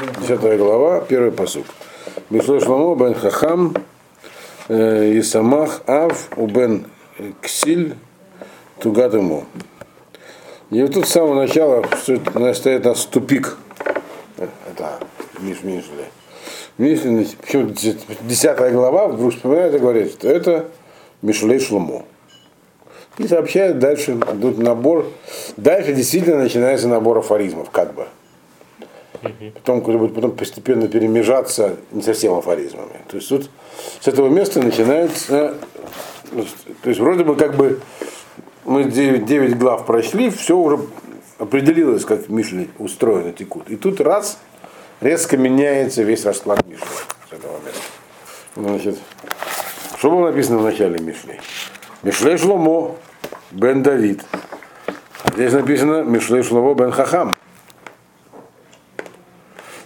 Десятая глава, первый посук. Мишло Шломо бен Хахам, э, Исамах Ав, у бен Ксиль, Тугат ему. И вот тут с самого начала стоит нас тупик. Это Миш Мишли. Мишли, почему десятая глава вдруг вспоминает и говорит, что это Мишлей Шломо. И сообщает дальше, тут набор, дальше действительно начинается набор афоризмов, как бы. Потом, будет потом постепенно перемежаться не совсем афоризмами. То есть тут с этого места начинается, то есть вроде бы как бы мы 9, 9 глав прошли, все уже определилось, как Мишли устроены, текут. И тут раз, резко меняется весь расклад Мишли с этого места. Значит, что было написано в начале Мишли? Мишлей Шломо бен Давид. Здесь написано Мишлей Шломо бен Хахам.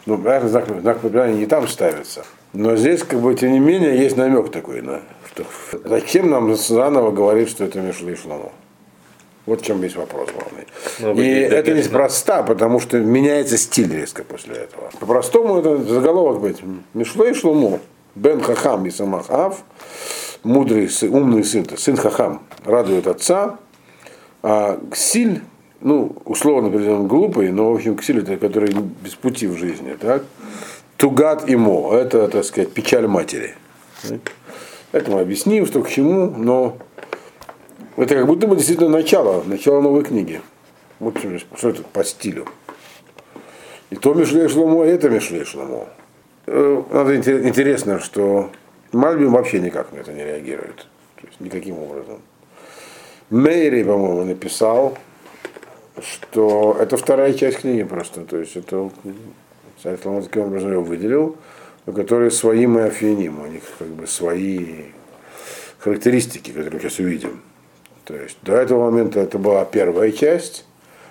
Ну, понятно, знак, знак препинания не там ставится. Но здесь, как бы, тем не менее, есть намек такой, на, что зачем нам заново говорить, что это Мишлей Шломо? Вот в чем весь вопрос главный. Ну, и это неспроста, потому что меняется стиль резко после этого. По-простому это заголовок быть. Мишлей Шломо, Бен Хахам и Самахав, мудрый, умный сын, сын Хахам, радует отца, а Ксиль, ну, условно говоря, глупый, но, в общем, Ксиль это который без пути в жизни, так? Тугат имо, это, так сказать, печаль матери. Это мы объясним, что к чему, но это как будто бы действительно начало, начало новой книги. Вот что это по стилю. И то Мишлей Шломо, и это Мишлей Шломо. Э, надо интересно, что Мальбим вообще никак на это не реагирует. То есть никаким образом. Мэри, по-моему, написал, что это вторая часть книги просто. То есть это царь Соломон таким образом его выделил, у которой свои мы афиним, у них как бы свои характеристики, которые мы сейчас увидим. То есть до этого момента это была первая часть,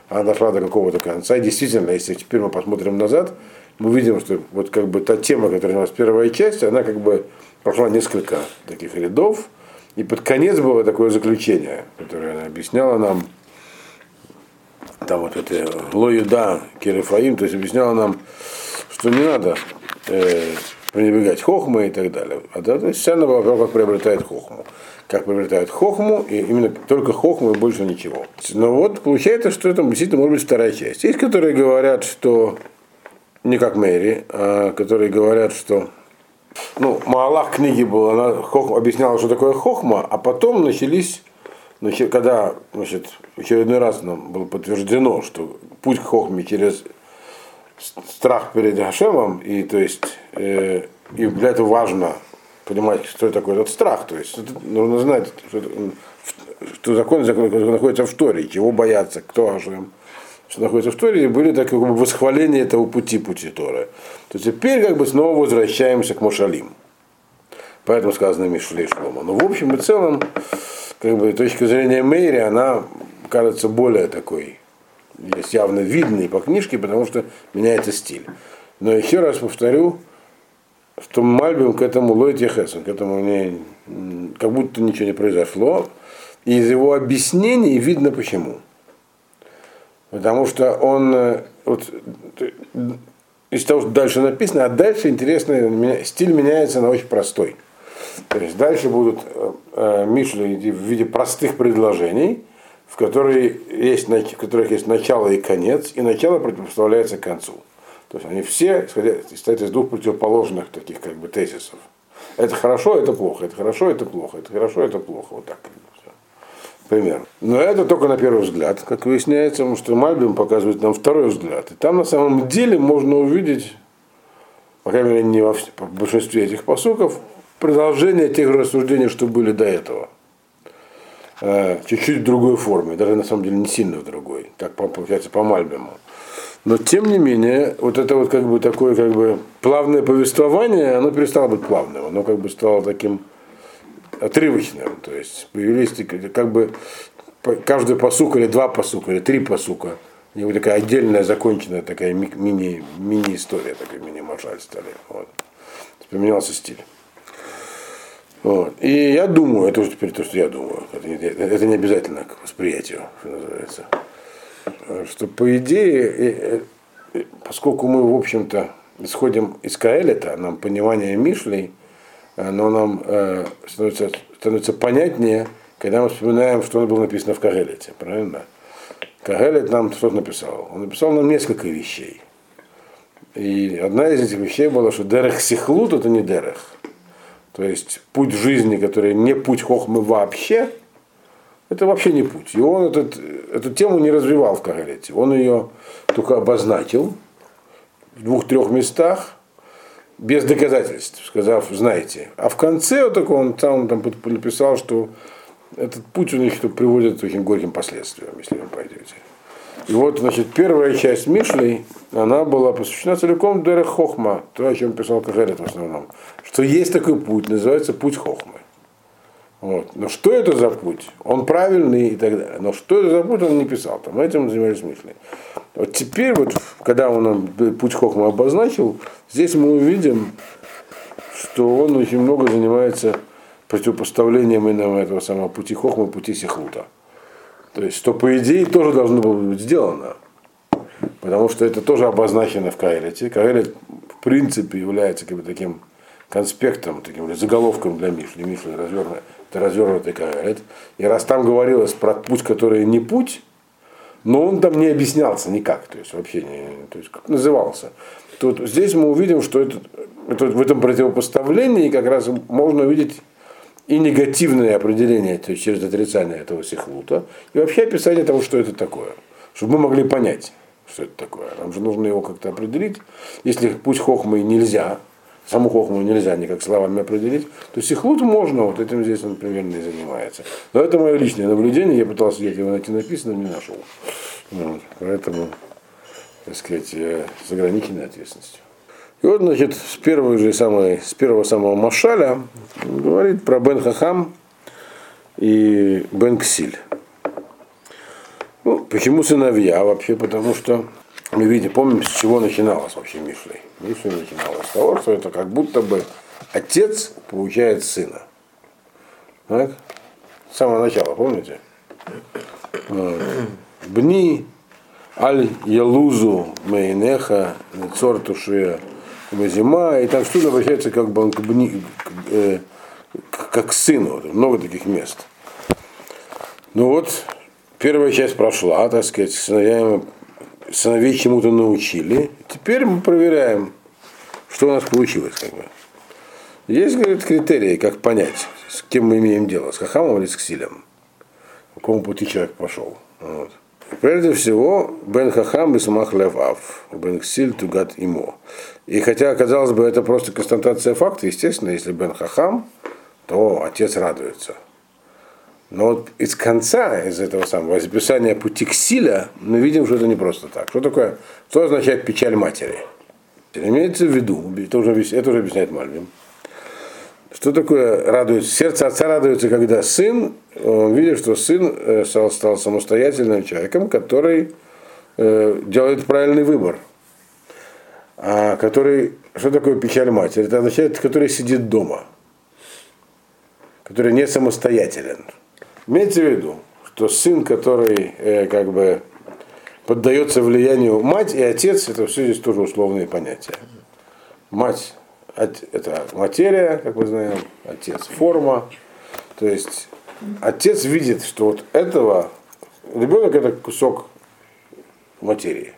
она дошла до какого-то конца. И действительно, если теперь мы посмотрим назад, мы видим, что вот как бы та тема, которая у нас первая часть, она как бы прошла несколько таких рядов, и под конец было такое заключение, которое она объясняла нам, там вот это Лоюда Кирифаим, то есть объясняла нам, что не надо э, пренебрегать хохмой и так далее. А да, то есть вся она была как приобретает хохму. Как приобретает хохму, и именно только хохму и больше ничего. Но вот получается, что это действительно может быть вторая часть. Есть, которые говорят, что не как Мэри, а которые говорят, что ну, Маалах книги был, она хохма, объясняла, что такое хохма, а потом начались, значит, когда значит, очередной раз нам было подтверждено, что путь к хохме через страх перед Хашемом, и то есть э, и для этого важно понимать, что такое этот страх. То есть это, нужно знать, что, что закон, закон находится в Торе, чего бояться, кто Хашем что находится в Торе, были так как бы восхваление этого пути, пути Торы. То теперь как бы снова возвращаемся к Мушалим. Поэтому сказано Мишлей Шлома. Но в общем и целом, как бы точка зрения Мэри, она кажется более такой, есть явно видной по книжке, потому что меняется стиль. Но еще раз повторю, что Мальбим к этому лойте к этому не, как будто ничего не произошло. И из его объяснений видно почему. Потому что он, э, вот, из того, что дальше написано, а дальше интересно, стиль меняется на очень простой. То есть дальше будут э, э Мишли в виде простых предложений, в, которые есть, в которых есть начало и конец, и начало противопоставляется концу. То есть они все состоят из двух противоположных таких как бы тезисов. Это хорошо, это плохо, это хорошо, это плохо, это хорошо, это плохо. Вот так примерно. Но это только на первый взгляд, как выясняется, потому что Мальбим показывает нам второй взгляд. И там на самом деле можно увидеть, по крайней мере, не во в большинстве этих посуков, продолжение тех рассуждений, что были до этого. Э, чуть-чуть в другой форме, даже на самом деле не сильно в другой, так получается по Мальбиму. Но тем не менее, вот это вот как бы такое как бы плавное повествование, оно перестало быть плавным, оно как бы стало таким отрывочным. То есть появились как бы каждый посук или два посука, или три посука. У него такая отдельная, законченная такая мини, мини-история, такая мини-маршаль стали. Вот. Поменялся стиль. Вот. И я думаю, это уже теперь то, что я думаю, это это не обязательно к восприятию, что называется, что по идее, поскольку мы, в общем-то, исходим из Каэлита, нам понимание Мишлей, оно нам э, становится, становится понятнее, когда мы вспоминаем, что было написано в Каэлите, правильно? Кагелет нам что написал? Он написал нам несколько вещей. И одна из этих вещей была, что дерех сихлут это не дерех. То есть путь жизни, который не путь хохмы вообще, это вообще не путь. И он этот, эту тему не развивал в Кагалете. Он ее только обозначил в двух-трех местах, без доказательств, сказав, знаете. А в конце вот такой он там, там написал, что этот путь у них приводит к таким горьким последствиям, если вы пойдете. И вот, значит, первая часть Мишлей, она была посвящена целиком Дерех Хохма, то, о чем писал Кахерет в основном, что есть такой путь, называется путь Хохмы. Вот. Но что это за путь? Он правильный и так далее. Но что это за путь, он не писал. Там этим занимались Мишлей. Вот теперь, вот, когда он нам путь Хохма обозначил, здесь мы увидим, что он очень много занимается противопоставлением именно этого самого пути Хохма, пути Сихлута. То есть, что по идее тоже должно было быть сделано. Потому что это тоже обозначено в Каэлите. Каэлит в принципе является как бы таким конспектом, таким заголовком для Мишли. Мишли развернутый, это развернутый Каэлит. И раз там говорилось про путь, который не путь, но он там не объяснялся никак, то есть вообще не, то есть как назывался. Тут здесь мы увидим, что это, это, в этом противопоставлении как раз можно увидеть и негативное определение, то есть через отрицание этого сихлута, и вообще описание того, что это такое, чтобы мы могли понять, что это такое. Нам же нужно его как-то определить. Если путь хохмы нельзя, саму хохму нельзя никак словами определить, то сихлут можно, вот этим здесь он примерно и занимается. Но это мое личное наблюдение, я пытался где-то его найти написано, не нашел. Вот, поэтому, так сказать, с ограниченной ответственностью. И вот, значит, с первого же самой, с первого самого Машаля говорит про Бен Хахам и Бен Ксиль. Ну, почему сыновья вообще? Потому что мы видим, помним, с чего начиналось вообще Мишлей. Мишлей начиналось с того, что это как будто бы отец получает сына. Так? С самого начала, помните? Бни аль ялузу мейнеха цор тушия зима, и там что обращается как бы он не, э, как к сыну. Много таких мест. Ну вот, первая часть прошла, так сказать, сыновья, сыновей чему-то научили. Теперь мы проверяем, что у нас получилось. Как бы. Есть, говорит, критерии, как понять, с кем мы имеем дело, с Хахамом или с Ксилем. По какому пути человек пошел. Вот. Прежде всего, Бен Хахам и Самах Лев Бен Ксиль Тугат Имо. И хотя, казалось бы, это просто констатация факта, естественно, если Бен Хахам, то отец радуется. Но вот из конца, из этого самого описания пути Ксиля, мы видим, что это не просто так. Что такое, что означает печаль матери? Имеется в виду, это уже, это уже объясняет Мальвин, что такое радуется? Сердце отца радуется, когда сын, он видит, что сын э, стал, стал самостоятельным человеком, который э, делает правильный выбор. А который, что такое печаль матери? Это означает, который сидит дома, который не самостоятелен. Имейте в виду, что сын, который э, как бы поддается влиянию мать и отец, это все здесь тоже условные понятия. Мать это материя, как мы знаем, отец форма. То есть отец видит, что вот этого ребенок это кусок материи.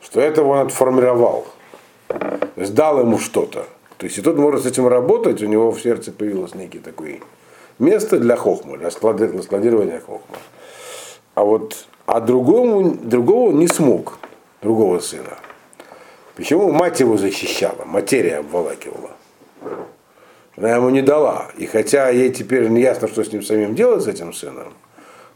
Что этого он отформировал. То есть дал ему что-то. То есть и тот может с этим работать, у него в сердце появилось некий такой место для хохма, для складирования хохма. А вот а другому, другого не смог, другого сына. Почему мать его защищала, материя обволакивала? Она ему не дала. И хотя ей теперь не ясно, что с ним самим делать, с этим сыном,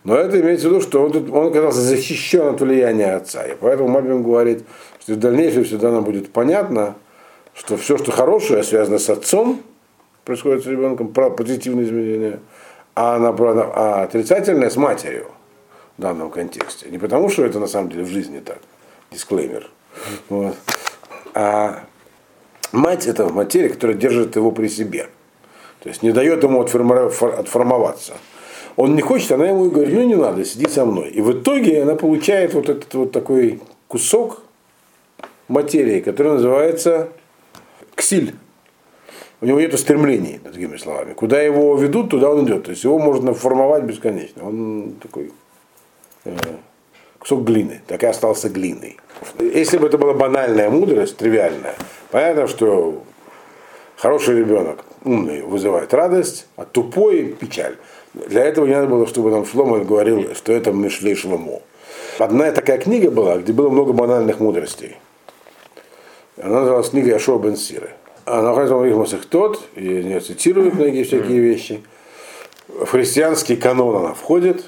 но это имеется в виду, что он, он оказался защищен от влияния отца. И поэтому Мальбин говорит, что в дальнейшем всегда нам будет понятно, что все, что хорошее, связано с отцом, происходит с ребенком, позитивные изменения, а, на, а отрицательное с матерью в данном контексте. Не потому, что это на самом деле в жизни так. Дисклеймер. Вот а мать это материя, которая держит его при себе. То есть не дает ему отформоваться. Он не хочет, она ему говорит, ну не надо, сиди со мной. И в итоге она получает вот этот вот такой кусок материи, которая называется ксиль. У него нет стремлений, другими словами. Куда его ведут, туда он идет. То есть его можно формовать бесконечно. Он такой э, кусок глины, так и остался глиной. Если бы это была банальная мудрость, тривиальная, понятно, что хороший ребенок, умный, вызывает радость, а тупой печаль. Для этого не надо было, чтобы нам Шлома говорил, что это Мишлей Шломо. Одна такая книга была, где было много банальных мудростей. Она называлась книга Яшуа Бен Сиры. Она находится в многих тот, и не цитирует многие всякие вещи. В христианский канон она входит.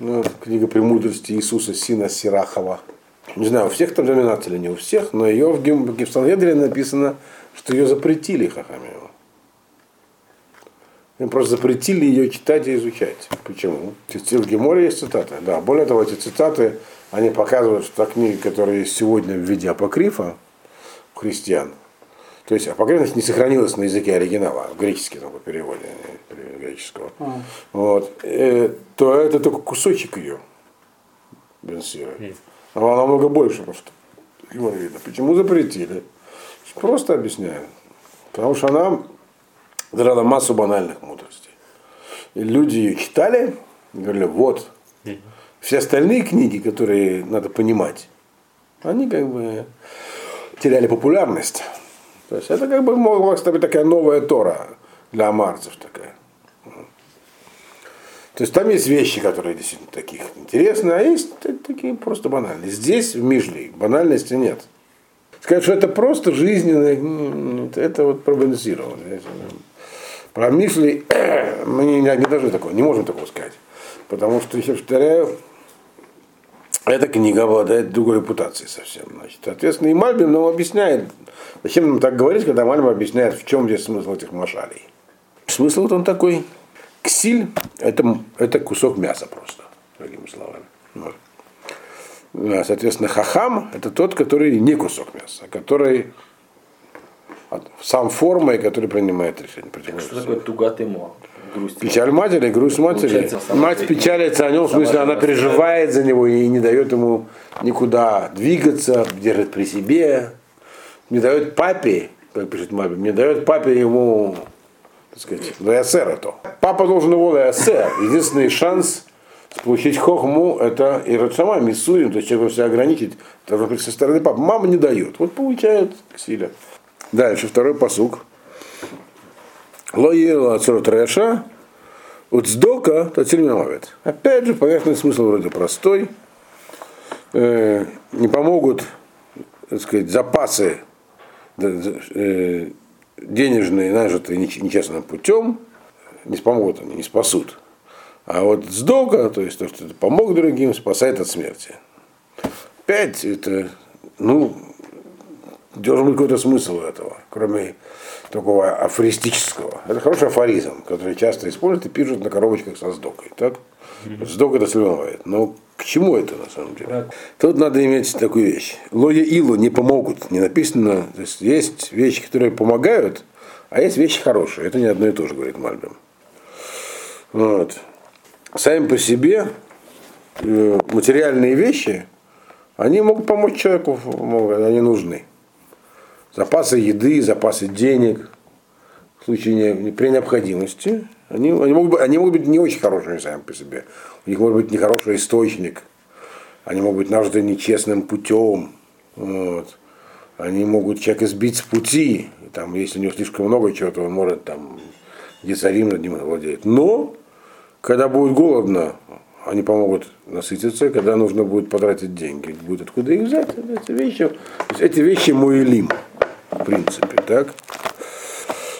Ну, книга премудрости Иисуса Сина Сирахова. Не знаю, у всех там номинаций или не у всех, но ее в Гипсангедре написано, что ее запретили Хахамева. Им просто запретили ее читать и изучать. Почему? В Геморе есть цитаты. Да, более того, эти цитаты, они показывают, что та книга, которая есть сегодня в виде апокрифа у христиан, то есть апокрифность не сохранилась на языке оригинала, в греческий по переводе греческого, а. вот, э, то это только кусочек ее Бенсира. А она намного больше просто. Его видно. Почему запретили? Просто объясняю. Потому что она дала массу банальных мудростей. И люди ее читали, говорили, вот, все остальные книги, которые надо понимать, они как бы теряли популярность. То есть это как бы могла быть такая новая Тора для амарцев такая. То есть там есть вещи, которые действительно таких интересные, а есть такие просто банальные. Здесь в Мижле банальности нет. Сказать, что это просто жизненно, это вот пробалансировано. Про Мишли мы не, не должны такого, не можем такого сказать. Потому что, еще повторяю, эта книга обладает другой репутацией совсем. Значит, соответственно, и Мальбим нам объясняет, зачем нам так говорить, когда Мальбим объясняет, в чем здесь смысл этих машалей. Смысл вот он такой. Ксиль это, это кусок мяса просто, другими словами. Вот. Соответственно, хахам это тот, который не кусок мяса, а который сам формой, который принимает решение. Так что такое тугат ему? Грусть Печаль матери, грусть матери. Мать печалится о нем, в смысле, она переживает за него и не дает ему никуда двигаться, держит при себе. Не дает папе, как пишет маме, не дает папе ему, так сказать, лаясер это. Папа должен его лаясер. Единственный шанс получить хохму это и сама миссурим, то есть человек себя ограничить, это со стороны папы. Мама не дает. Вот получает силя. Дальше, второй посук. Лоела царот реша, уцдока тацильмямавит. Опять же, поверхностный смысл вроде простой. Э, не помогут, так сказать, запасы э, денежные, нажитые нечестным путем, не помогут они, не спасут. А вот сдока, то есть то, что ты помог другим, спасает от смерти. Опять это, ну, должен быть какой-то смысл у этого, кроме такого афористического. Это хороший афоризм, который часто используют и пишут на коробочках со сдокой. Так? Сдок это сливает. Но к чему это на самом деле? Тут надо иметь такую вещь. Лоя илу не помогут. Не написано. То есть есть вещи, которые помогают, а есть вещи хорошие. Это не одно и то же, говорит Мальбим. Вот. Сами по себе э, материальные вещи, они могут помочь человеку, они нужны запасы еды, запасы денег, в случае не, при необходимости, они, они, могут быть, они могут быть не очень хорошими сами по себе. У них может быть нехороший источник, они могут быть нажиты нечестным путем. Вот. Они могут человека сбить с пути, там, если у него слишком много чего-то, он может там децарим над ним владеть. Но, когда будет голодно, они помогут насытиться, когда нужно будет потратить деньги, будет откуда их взять. Эти вещи, эти вещи муэлим в принципе, так?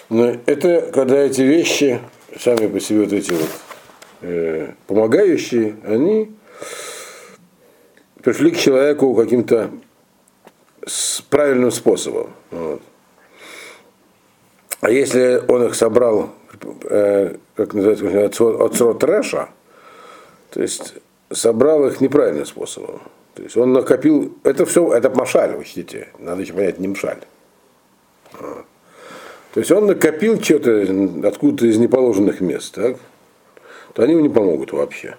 Но это когда эти вещи, сами по себе вот эти вот э, помогающие, они пришли к человеку каким-то с правильным способом. Вот. А если он их собрал, э, как называется, от срок трэша, то есть собрал их неправильным способом. То есть он накопил, это все, это машаль, учтите, надо еще понять, не мшаль. То есть он накопил что-то откуда-то из неположенных мест, так? то они ему не помогут вообще.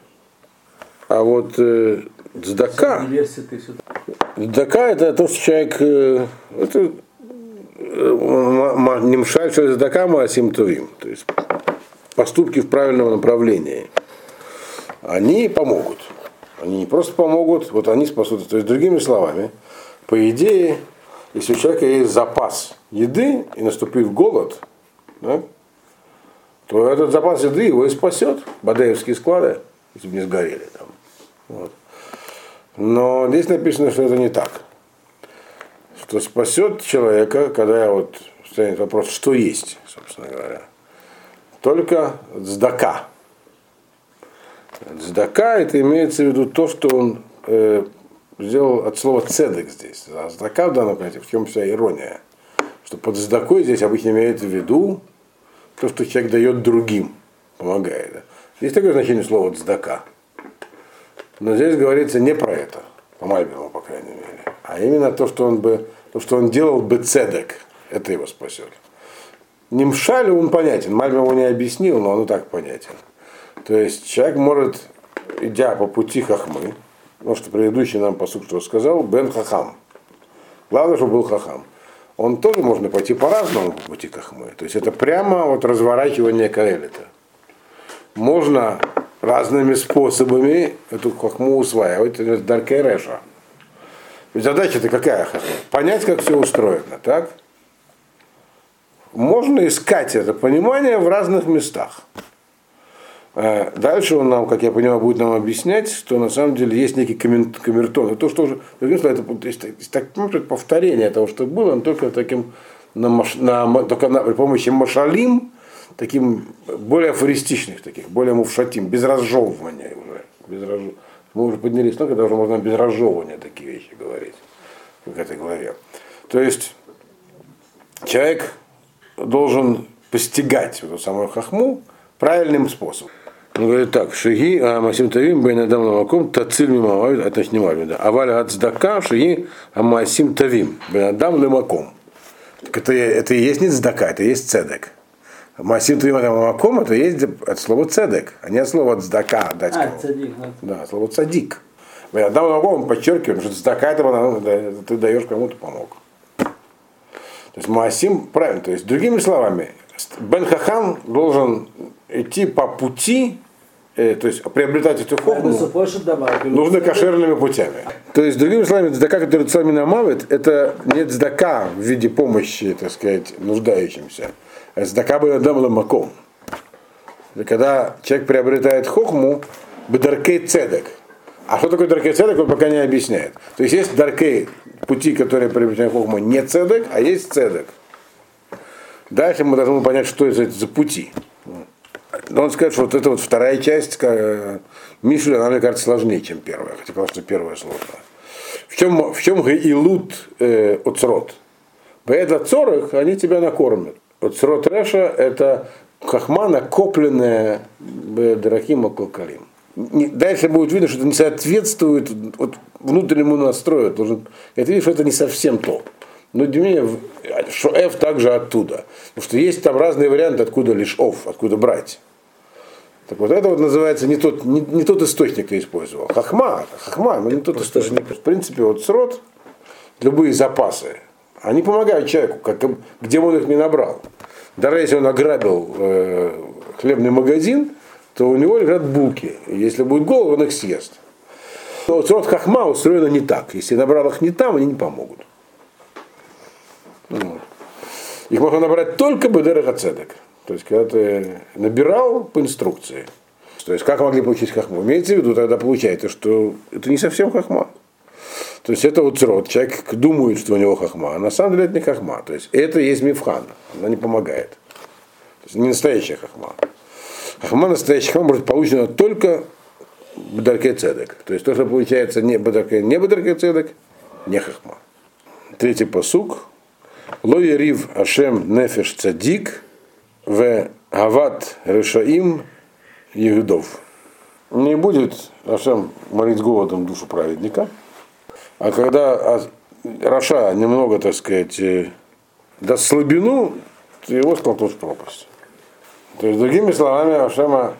А вот э, Дздака. Дздака это то, что человек, э, это немшаль, что дздака маасим тувим. То есть поступки в правильном направлении. Они помогут. Они не просто помогут, вот они спасут. То есть, другими словами, по идее, если у человека есть запас еды и наступив голод, да, то этот запас еды его и спасет. Бадеевские склады, если бы не сгорели там. Вот. Но здесь написано, что это не так. Что спасет человека, когда вот станет вопрос, что есть, собственно говоря. Только сдака. Сдака это имеется в виду то, что он э, сделал от слова цедек здесь. А сдака в данном понятии, в чем вся ирония. Что под сдакой здесь обычно имеется в виду то, что человек дает другим, помогает. Да? Есть такое значение слова цдака. Но здесь говорится не про это, по Мальбиму, по крайней мере, а именно то, что он бы, то, что он делал бы цедек, это его спасет. Нимшаль он понятен, Мальбим его не объяснил, но он и так понятен. То есть человек может, идя по пути хахмы, потому что предыдущий нам посуд что сказал, Бен Хахам. Главное, чтобы был Хахам. Он тоже можно пойти по-разному по пути хахмы. То есть это прямо вот разворачивание Каэлита. Можно разными способами эту хахму усваивать, это Даркей Реша. Задача-то какая хахма? Понять, как все устроено, так? Можно искать это понимание в разных местах. Э, дальше он нам, как я понимаю, будет нам объяснять, что на самом деле есть некий камертон. То, что уже, это, есть, так, может, повторение того, что было, но только таким на, на, только на, при помощи машалим, таким более афористичных, таких, более мувшатим, без разжевывания уже. Без разж... Мы уже поднялись, но когда уже можно без разжевывания такие вещи говорить в этой главе. То есть человек должен постигать эту самую хахму правильным способом. Он говорит так, шаги а масим тавим бен адам ламаком тациль мимававит, это не мавида. А валя ацдака шаги а масим тавим бен адам ламаком. Это, это и есть не цдака, это и есть цедек. Масим тавим адам ламаком, это есть от слова цедек, а не от слова цдака. Дать а, цадик. Да, слово цадик. Бен адам ламаком подчеркиваем, что цдака это ты даешь кому-то помог. То есть Маасим правильно, то есть другими словами, Бен Хахам должен идти по пути э, то есть приобретать эту хохму нужно кошерными путями. То есть, другими словами, цдака, который целыми намавит, это не цдака в виде помощи, так сказать, нуждающимся, а цдака бы дам ламаком. Когда человек приобретает хохму, бедаркей цедек. А что такое даркей цедек, он пока не объясняет. То есть есть даркей, пути, которые приобретают хохму, не цедек, а есть цедек. Дальше мы должны понять, что это за пути. Он скажет, что вот эта вот вторая часть Мишеля, она, мне кажется, сложнее, чем первая. Хотя потому что первая сложная. В чем, в чем гаилут э, оцрот? Бэда цорых, они тебя накормят. Оцрот реша – это хахма, накопленная дорогим акалкалим. Дальше будет видно, что это не соответствует вот, внутреннему настрою. Должен, это видишь, что это не совсем то. Но тем не менее, шоэф также оттуда. Потому что есть там разные варианты, откуда лишь ов, откуда брать. Так вот это вот называется не тот, не, не тот источник ты использовал. Хахма, хахма, но не тот источник. В принципе, вот срод, любые запасы, они помогают человеку, как, где он их не набрал. Даже если он ограбил э, хлебный магазин, то у него лежат булки. И если будет голод, он их съест. Но вот срод хахма устроено не так. Если набрал их не там, они не помогут. Вот. Их можно набрать только Бедера Хацедек. То есть, когда ты набирал по инструкции. То есть, как могли получить хахму? Имеется в виду, тогда получается, что это не совсем хахма. То есть, это вот род. Человек думает, что у него хахма, а на самом деле это не хахма. То есть, это есть мифхан. Она не помогает. То есть, не настоящая хахма. Хахма, настоящая хахма может получена только Бадарке Цедек. То есть, то, что получается не Бадарке, не Бадарке Цедек, не хахма. Третий посук. Лоя рив Ашем нефеш цадик в Гават Решаим Егудов. Не будет Ашем молить голодом душу праведника, а когда Раша немного, так сказать, э, даст слабину, его столкнут в пропасть. То есть, другими словами, Ашема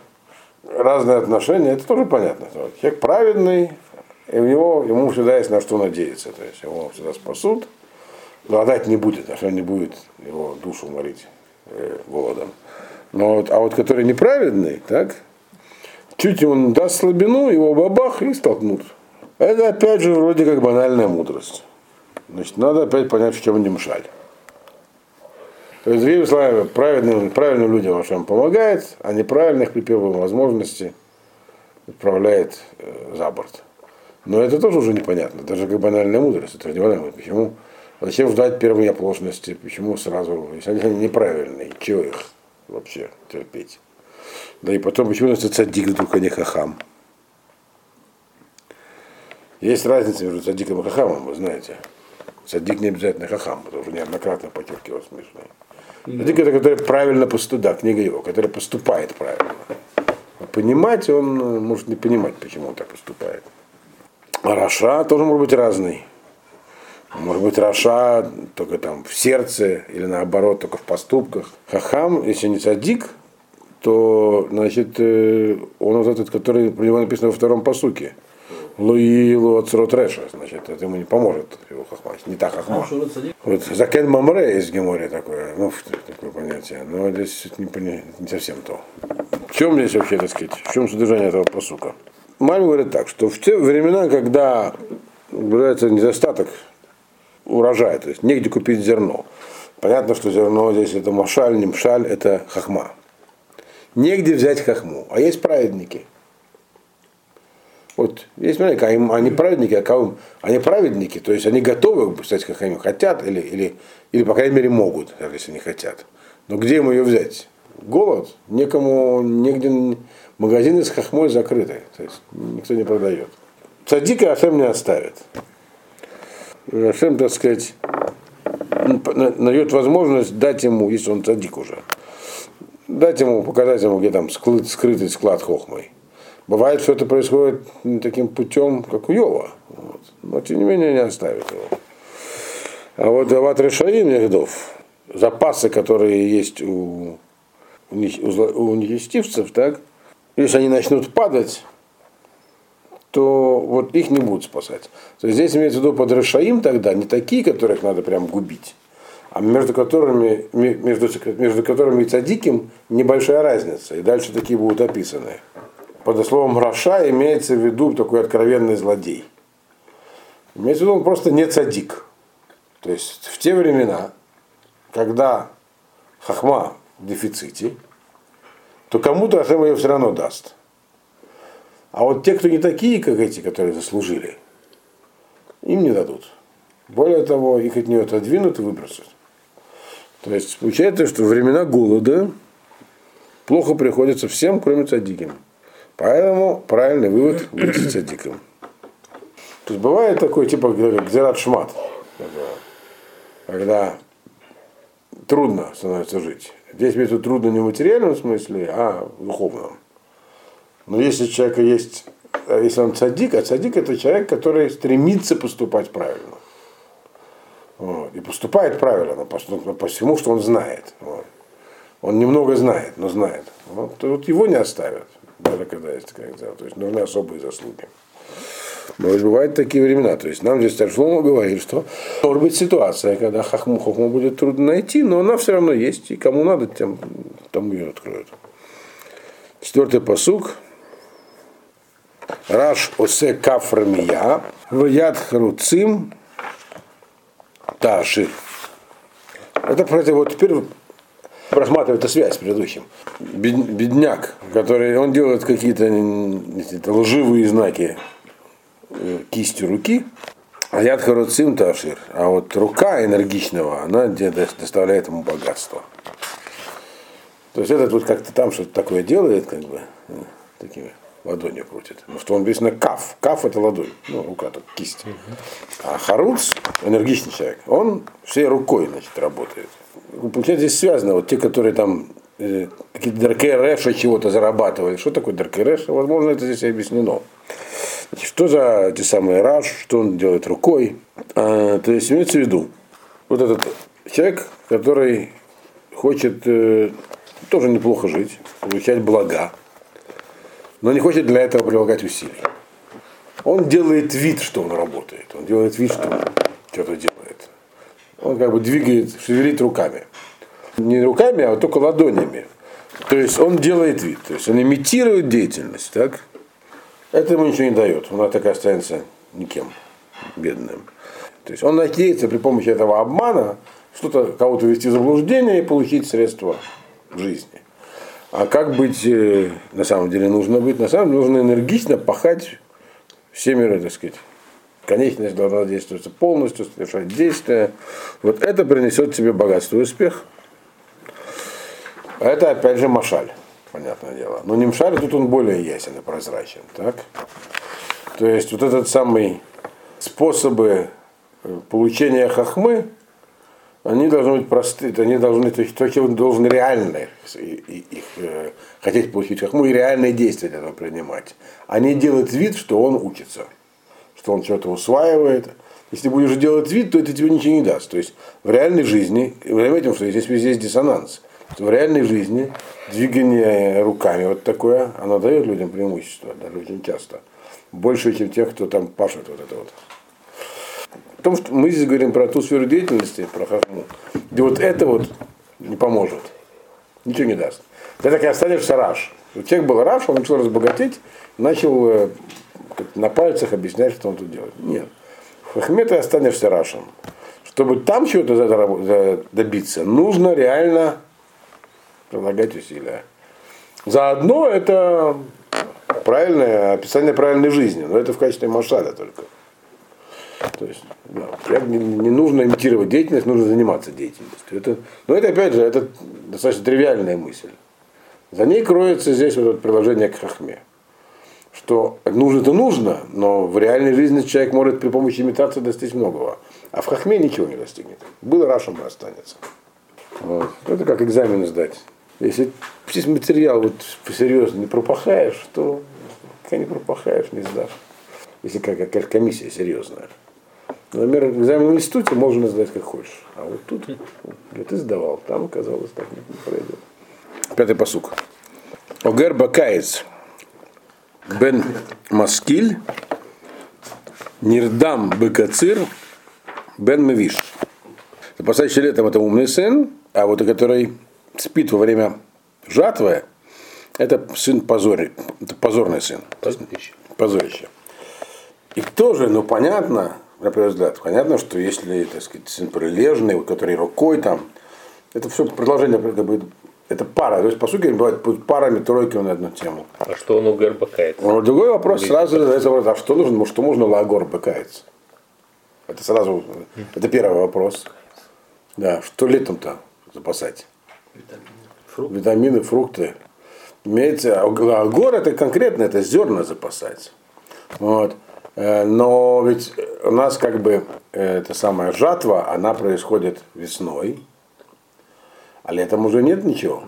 разные отношения, это тоже понятно. Человек праведный, и у него, ему всегда есть на что надеяться. То есть его всегда спасут, голодать не будет, а не будет его душу морить э. Но вот, а вот который неправедный, так, чуть он даст слабину, его бабах и столкнут. Это опять же вроде как банальная мудрость. Значит, надо опять понять, в чем не мшаль. То есть, другими словами, правильным, правильным людям Ашем помогает, а неправильных при первой возможности отправляет э, за борт. Но это тоже уже непонятно, даже как банальная мудрость. Это непонятно, почему, зачем ждать первой оплошности, почему сразу, если они неправильные, чего их вообще терпеть. Да и потом, почему это цадик а не хахам. Есть разница между цадиком и хахамом, вы знаете. Цадик не обязательно хахам, это уже неоднократно подчеркивал смешно. Цадик это который правильно поступает, да, книга его, который поступает правильно. А понимать он э, может не понимать, почему он так поступает. А Раша тоже может быть разный. Может быть, Раша только там в сердце или наоборот, только в поступках. Хахам, если не садик, то значит э, он вот этот, который про него написано во втором посуке. Луилу от Реша, значит, это ему не поможет его хахма, не та хахма. Вот Закен Мамре из Гемория такое, ну, такое понятие, но здесь не, не совсем то. В чем здесь вообще, так сказать, в чем содержание этого посука? Мальм говорит так, что в те времена, когда является недостаток урожая, то есть негде купить зерно. Понятно, что зерно здесь это машаль, не мшаль, это хахма. Негде взять хахму, а есть праведники. Вот, есть а они праведники, а кого? Они праведники, то есть они готовы стать хахамим, хотят или, или, или, по крайней мере, могут, если не хотят. Но где им ее взять? Голод, некому, негде, магазины с хохмой закрыты, то есть никто не продает. Садика Ашем не оставит. Ашем, так сказать, дает возможность дать ему, если он садик уже, дать ему, показать ему, где там скрытый склад хохмой. Бывает, что это происходит таким путем, как у Йова. Вот. Но тем не менее не оставит его. А вот Дават Решаим Яхдов, запасы, которые есть у, у, у нечестивцев, так, если они начнут падать, то вот их не будут спасать. То есть здесь имеется в виду под Решаим тогда не такие, которых надо прям губить, а между которыми, между, между которыми и цадиким небольшая разница. И дальше такие будут описаны. Под словом Раша имеется в виду такой откровенный злодей. Имеется в виду он просто не цадик. То есть в те времена, когда хахма в дефиците, то кому-то Ашем ее все равно даст. А вот те, кто не такие, как эти, которые заслужили, им не дадут. Более того, их от нее отодвинут и выбросят. То есть получается, что времена голода плохо приходится всем, кроме цадиким. Поэтому правильный вывод быть цадиком. То есть бывает такой типа гзерат шмат, когда трудно становится жить. Здесь имеется трудно не в материальном смысле, а в духовном. Но если у человека есть, э, если он цадик, а цадик это человек, который стремится поступать правильно. Вот. И поступает правильно по, по всему, что он знает. Вот. Он немного знает, но знает. Вот, вот его не оставят, даже когда есть такая То есть нужны особые заслуги. Но бывают такие времена. То есть нам здесь Таршлома говорит, что может быть ситуация, когда хахму хахму будет трудно найти, но она все равно есть, и кому надо, тем тому ее откроют. Четвертый посук. Раш осе кафрамия, вяд харуцим таши. Это, кстати, вот теперь просматривает эту связь с предыдущим. Бедняк, который, он делает какие-то лживые знаки э, кистью руки, а яд харуцим ташир. А вот рука энергичного, она доставляет ему богатство. То есть этот вот как-то там что-то такое делает, как бы, э, такими ладонью крутит. Потому что он написано каф. Каф это ладонь. Ну, рука, так, кисть. А харуц, энергичный человек, он всей рукой, значит, работает. Получается, здесь связано. Вот те, которые там э, какие-то Даркереша чего-то зарабатывают. Что такое Даркереша? Возможно, это здесь объяснено. Значит, что за те самые раш, что он делает рукой. А, то есть имеется в виду, вот этот человек, который хочет э, тоже неплохо жить, получать блага, но не хочет для этого прилагать усилий. Он делает вид, что он работает. Он делает вид, что он что-то делает. Он как бы двигает, шевелит руками. Не руками, а только ладонями. То есть он делает вид. То есть он имитирует деятельность. Так? Это ему ничего не дает. Он так и останется никем, бедным. То есть он надеется при помощи этого обмана что-то кого-то ввести в заблуждение и получить средства жизни. А как быть, э, на самом деле нужно быть? На самом деле нужно энергично пахать всеми, так сказать, конечность должна действовать полностью, совершать действия. Вот это принесет тебе богатство и успех. А это опять же машаль, понятное дело. Но не мшаль, тут он более ясен и прозрачен. Так? То есть вот этот самый способы э, получения хахмы, они должны быть простые, они должны, то есть человек должен реально их, их, э, хотеть получить хахму и реальные действия для этого принимать. А не делать вид, что он учится, что он что-то усваивает. Если будешь делать вид, то это тебе ничего не даст. То есть в реальной жизни, вы заметим, что здесь везде диссонанс. В реальной жизни двигание руками вот такое, оно дает людям преимущество, даже очень часто. Больше, чем тех, кто там пашет вот это вот том, что мы здесь говорим про ту сферу деятельности, про хахму, где вот это вот не поможет. Ничего не даст. Ты так и останешься раш. У человек был раш, он начал разбогатеть, начал э, на пальцах объяснять, что он тут делает. Нет. В хахме ты останешься рашем. Чтобы там чего-то добиться, нужно реально прилагать усилия. Заодно это правильное описание правильной жизни, но это в качестве машаля только. То есть да, не, не нужно имитировать деятельность, нужно заниматься деятельностью. Это, но это опять же, это достаточно тривиальная мысль. За ней кроется здесь вот это приложение к хахме. Что нужно-то нужно, но в реальной жизни человек может при помощи имитации достичь многого. А в хахме ничего не достигнет. Было рашем и останется. Вот. Это как экзамен сдать. Если весь материал вот серьезно не пропахаешь, то пока не пропахаешь, не сдашь. Если какая-то комиссия серьезная. Например, экзамен в институте можно сдать как хочешь. А вот тут, где ты сдавал, там оказалось так не пройдет. Пятый посук. Огер Бакаец Бен Маскиль Нирдам Бекацир Бен Мевиш. Запасающий летом это умный сын, а вот который спит во время жатвы, это сын позори, это позорный сын. Позорище. Позорище. И тоже, ну понятно, на первый взгляд. Понятно, что если, так сказать, сын прилежный, который рукой там, это все продолжение, это, будет, это пара. То есть, по сути, бывает парами тройки на одну тему. А что он у Герба кается? Ну, другой вопрос Говорит, сразу задается вопрос, а что нужно, что можно Лагор каяться? Это сразу, это первый вопрос. Да, что летом-то запасать? Витамины, фрукты. Витамины, фрукты. Имеется, а гор это конкретно, это зерна запасать. Вот. Э, но ведь у нас как бы э, эта самая жатва, она происходит весной, а летом уже нет ничего.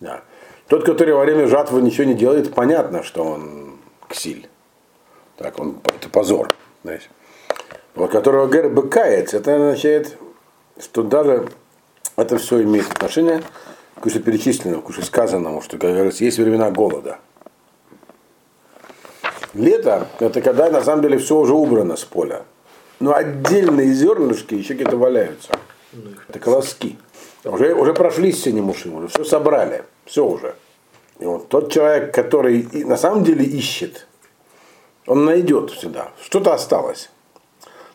Да. Тот, который во время жатвы ничего не делает, понятно, что он ксиль. Так, он, это позор. Знаете. Вот которого Гер быкается, это означает, что даже это все имеет отношение к уже перечисленному, к уже сказанному, что, как говорится, есть времена голода. Лето – это когда на самом деле все уже убрано с поля. Но отдельные зернышки еще где-то валяются. Это колоски. Уже, уже прошли все немуши, уже все собрали. Все уже. И вот тот человек, который на самом деле ищет, он найдет всегда. Что-то осталось.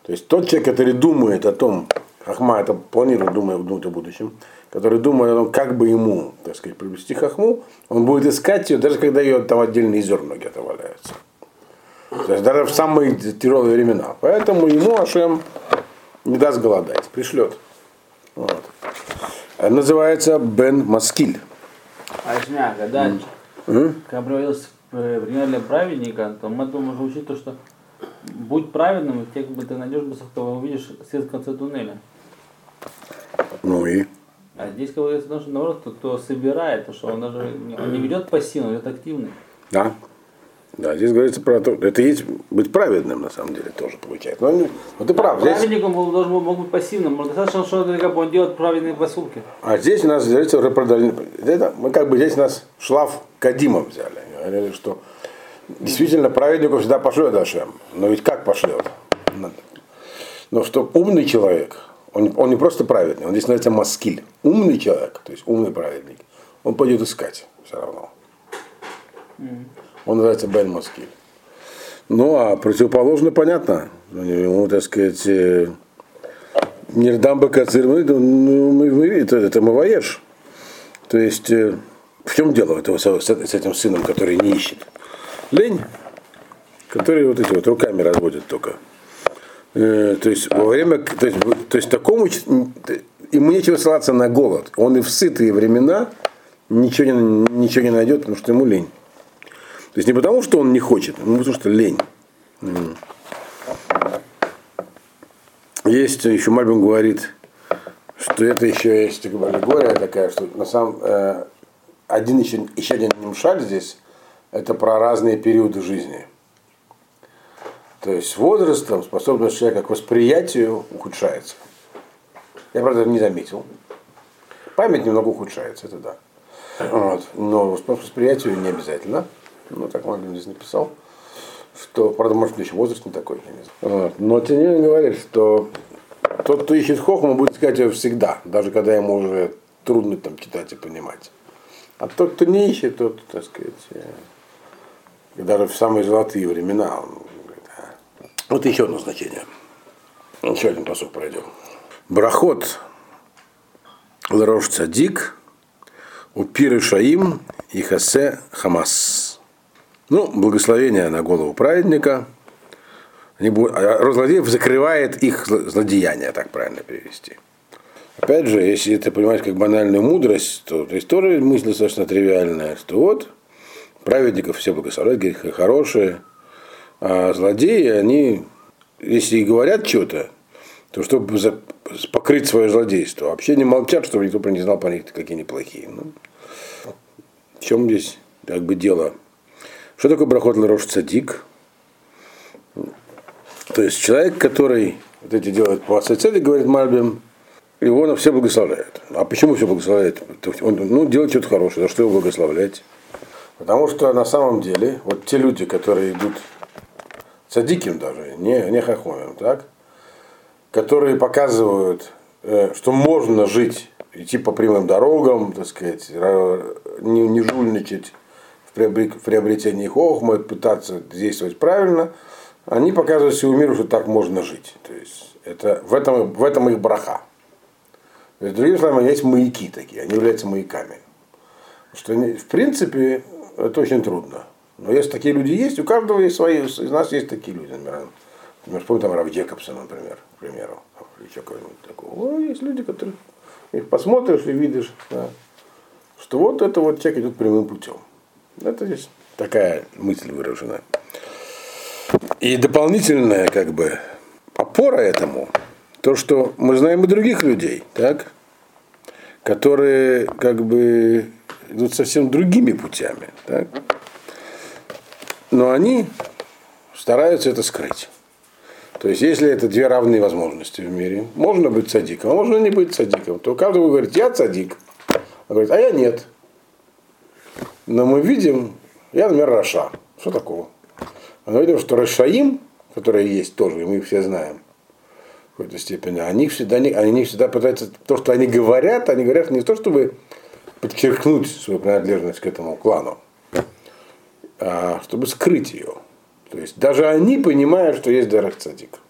То есть тот человек, который думает о том, Хахма это планирует, думает, думает о будущем, который думает о том, как бы ему, так сказать, приобрести хахму, он будет искать ее, даже когда ее там отдельные зерна где-то валяются. То есть даже в самые тяжелые времена. Поэтому ему Ашем не даст голодать, пришлет. Вот. Это называется Бен Маскиль. А Шня, когда, mm. когда приводился пример для праведника, то мы можем учить то, что будь праведным, и тех бы ты найдешь, то увидишь свет в конце туннеля. Ну и? А здесь говорится, что наоборот, кто, кто собирает, то что он даже он не ведет пассивно, он ведет активный. Да. Да, здесь говорится про то, это есть быть праведным, на самом деле, тоже получается. Но, но ты прав. Здесь... Праведником он должен мог быть пассивным. Достаточно, что как бы он делает праведные поступки. А здесь у нас говорится уже про это, мы как бы здесь у нас шлаф Кадима взяли. Говорили, что Действительно, праведнику всегда пошлет Ашем. Но ведь как пошлет? Но что умный человек, он, он не просто праведный, он здесь называется маскиль. Умный человек, то есть умный праведник, он пойдет искать все равно. Он называется Бен Маскиль. Ну, а противоположно понятно. Ему, так сказать, э, Нирдамба Кацир, ну, мы, мы, это, это Маваеш. То есть, э, в чем дело этого, с этим сыном, который не ищет? Лень, который вот эти вот руками разводит только. Э, то есть во время, то есть, то есть такому ему нечего ссылаться на голод. Он и в сытые времена ничего не, ничего не найдет, потому что ему лень. Есть не потому, что он не хочет, а потому что лень. Есть еще Мальбин говорит, что это еще есть аллегория такая, что на самом э, один еще, еще один немшаль здесь, это про разные периоды жизни. То есть возрастом способность человека к восприятию ухудшается. Я, правда, не заметил. Память немного ухудшается, это да. Вот. Но восприятию не обязательно. Ну, так Мальбин здесь написал. Что, правда, может, еще возраст не такой. Я не знаю. Вот. Но тем не менее говорит, что тот, кто ищет хохму, будет искать его всегда, даже когда ему уже трудно там читать и понимать. А тот, кто не ищет, тот, так сказать, э, даже в самые золотые времена, он говорит, а. вот еще одно значение. Еще один посуд пройдем. Брахот Ларош Цадик, Упиры Шаим и Хасе Хамас. Ну, благословение на голову праведника. А злодеев закрывает их злодеяние, так правильно перевести. Опять же, если это понимать как банальную мудрость, то, то есть тоже мысль достаточно тривиальная, что вот праведников все благословляют, грехи хорошие, а злодеи, они, если и говорят что-то, то чтобы покрыть свое злодейство, вообще не молчат, чтобы никто не знал по них, какие они плохие. Ну, в чем здесь как бы дело? Что такое брахот Ларош Цадик? То есть человек, который вот эти делает по цели, говорит Мальбим, его на все благословляют. А почему все благословляет? Он ну, делает что-то хорошее, за что его благословлять? Потому что на самом деле, вот те люди, которые идут садиким даже, не, не хохомим, так, которые показывают, э, что можно жить, идти по прямым дорогам, так сказать, не, не жульничать в приобретении хохмы, пытаться действовать правильно, они показывают всему миру, что так можно жить. То есть это, в, этом, в этом их браха. То есть, другими словами, есть маяки такие, они являются маяками. Что, в принципе, это очень трудно. Но если такие люди есть, у каждого есть свои, из нас есть такие люди, например. Например, вспомним там Рав Джекобса, например, к примеру. Или какого-нибудь такого. Ну, есть люди, которые их посмотришь и видишь, да, что вот это вот человек идет прямым путем. Это здесь такая мысль выражена. И дополнительная как бы опора этому, то, что мы знаем и других людей, так, которые как бы идут совсем другими путями. Так? Но они стараются это скрыть. То есть, если это две равные возможности в мире, можно быть садиком, а можно не быть садиком, то каждый говорит, я садик, а говорит, а я нет. Но мы видим, я, например, Раша. Что такого? Мы видим, что Рашаим, которые есть тоже, и мы их все знаем, в какой-то степени, они всегда, они всегда пытаются, то, что они говорят, они говорят не то, чтобы подчеркнуть свою принадлежность к этому клану, а чтобы скрыть ее. То есть даже они понимают, что есть Дарах Цадик.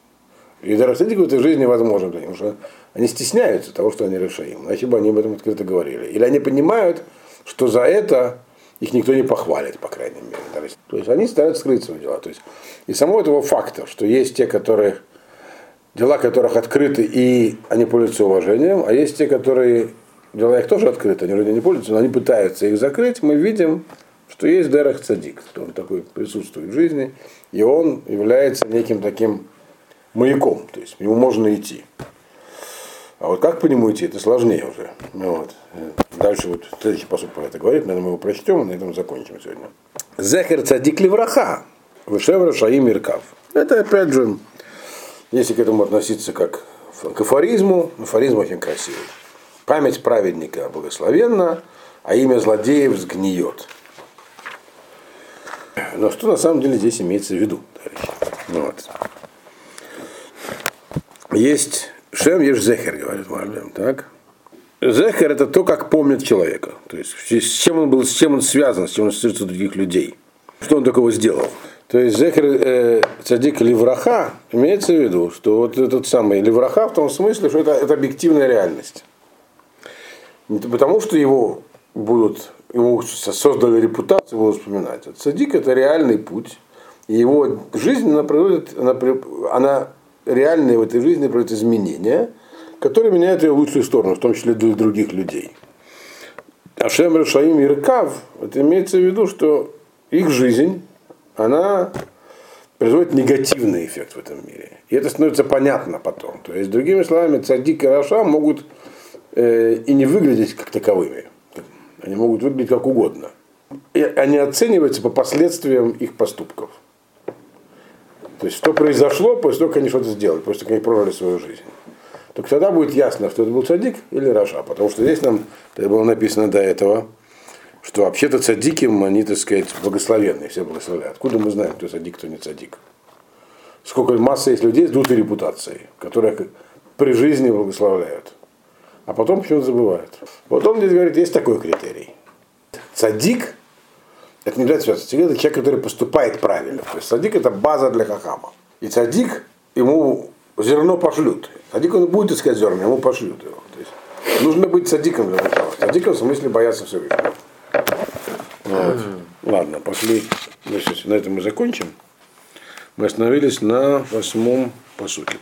И Дарах Цадик в этой жизни возможен, потому что они стесняются того, что они решаем. Иначе бы они об этом открыто говорили. Или они понимают, что за это их никто не похвалит, по крайней мере. То есть они стараются скрыть свои дела. То есть, и само этого факта, что есть те, которые, дела которых открыты и они пользуются уважением, а есть те, которые дела их тоже открыты, они вроде не пользуются, но они пытаются их закрыть, мы видим, что есть Дерах Цадик, он такой присутствует в жизни, и он является неким таким маяком, то есть ему можно идти. А вот как по нему идти, это сложнее уже. Ну, вот. Дальше вот следующий посуд про это говорит, наверное, мы его прочтем, и на этом закончим сегодня. Зехер цадик левраха, вышевра шаим иркав. Это опять же, если к этому относиться как к афоризму, афоризм очень красивый. Память праведника благословенна, а имя злодеев сгниет. Но что на самом деле здесь имеется в виду? Ну Вот. Есть Шем, есть Зехер, говорит Марлем, так? Зехер это то, как помнит человека. То есть с чем он был, с чем он связан, с чем он связан других людей. Что он такого сделал. То есть Зехер э, цадик Ливраха имеется в виду, что вот этот самый Ливраха в том смысле, что это, это объективная реальность. Не потому, что его будут, ему создали репутацию, будут вспоминать. А цадик это реальный путь. И его жизнь, она, приводит, она, она реальные в этой жизни приводит изменения, которые меняют ее в лучшую сторону, в том числе для других людей. Ашем Решаим и Рыкав, это имеется в виду, что их жизнь, она производит негативный эффект в этом мире. И это становится понятно потом. То есть, другими словами, цадик и Раша могут э, и не выглядеть как таковыми. Они могут выглядеть как угодно. И они оцениваются по последствиям их поступков. То есть, что произошло после того, как они что-то сделали, после того, как они прожили свою жизнь. Только тогда будет ясно, что это был цадик или Раша. Потому что здесь нам было написано до этого, что вообще-то цадиким, они, так сказать, благословенные, все благословляют. Откуда мы знаем, кто цадик, кто не цадик? Сколько масса есть людей с дутой репутацией, которые при жизни благословляют. А потом почему-то забывают. Вот он здесь говорит, есть такой критерий. Цадик это не является святостью. Это человек, который поступает правильно. То есть садик это база для хахама. И садик ему зерно пошлют. Садик он будет искать зерна, ему пошлют его. То есть, нужно быть садиком для начала. Садиком в смысле бояться Всевышнего. Вот. Ладно, пошли. Значит, на этом мы закончим. Мы остановились на восьмом посуке.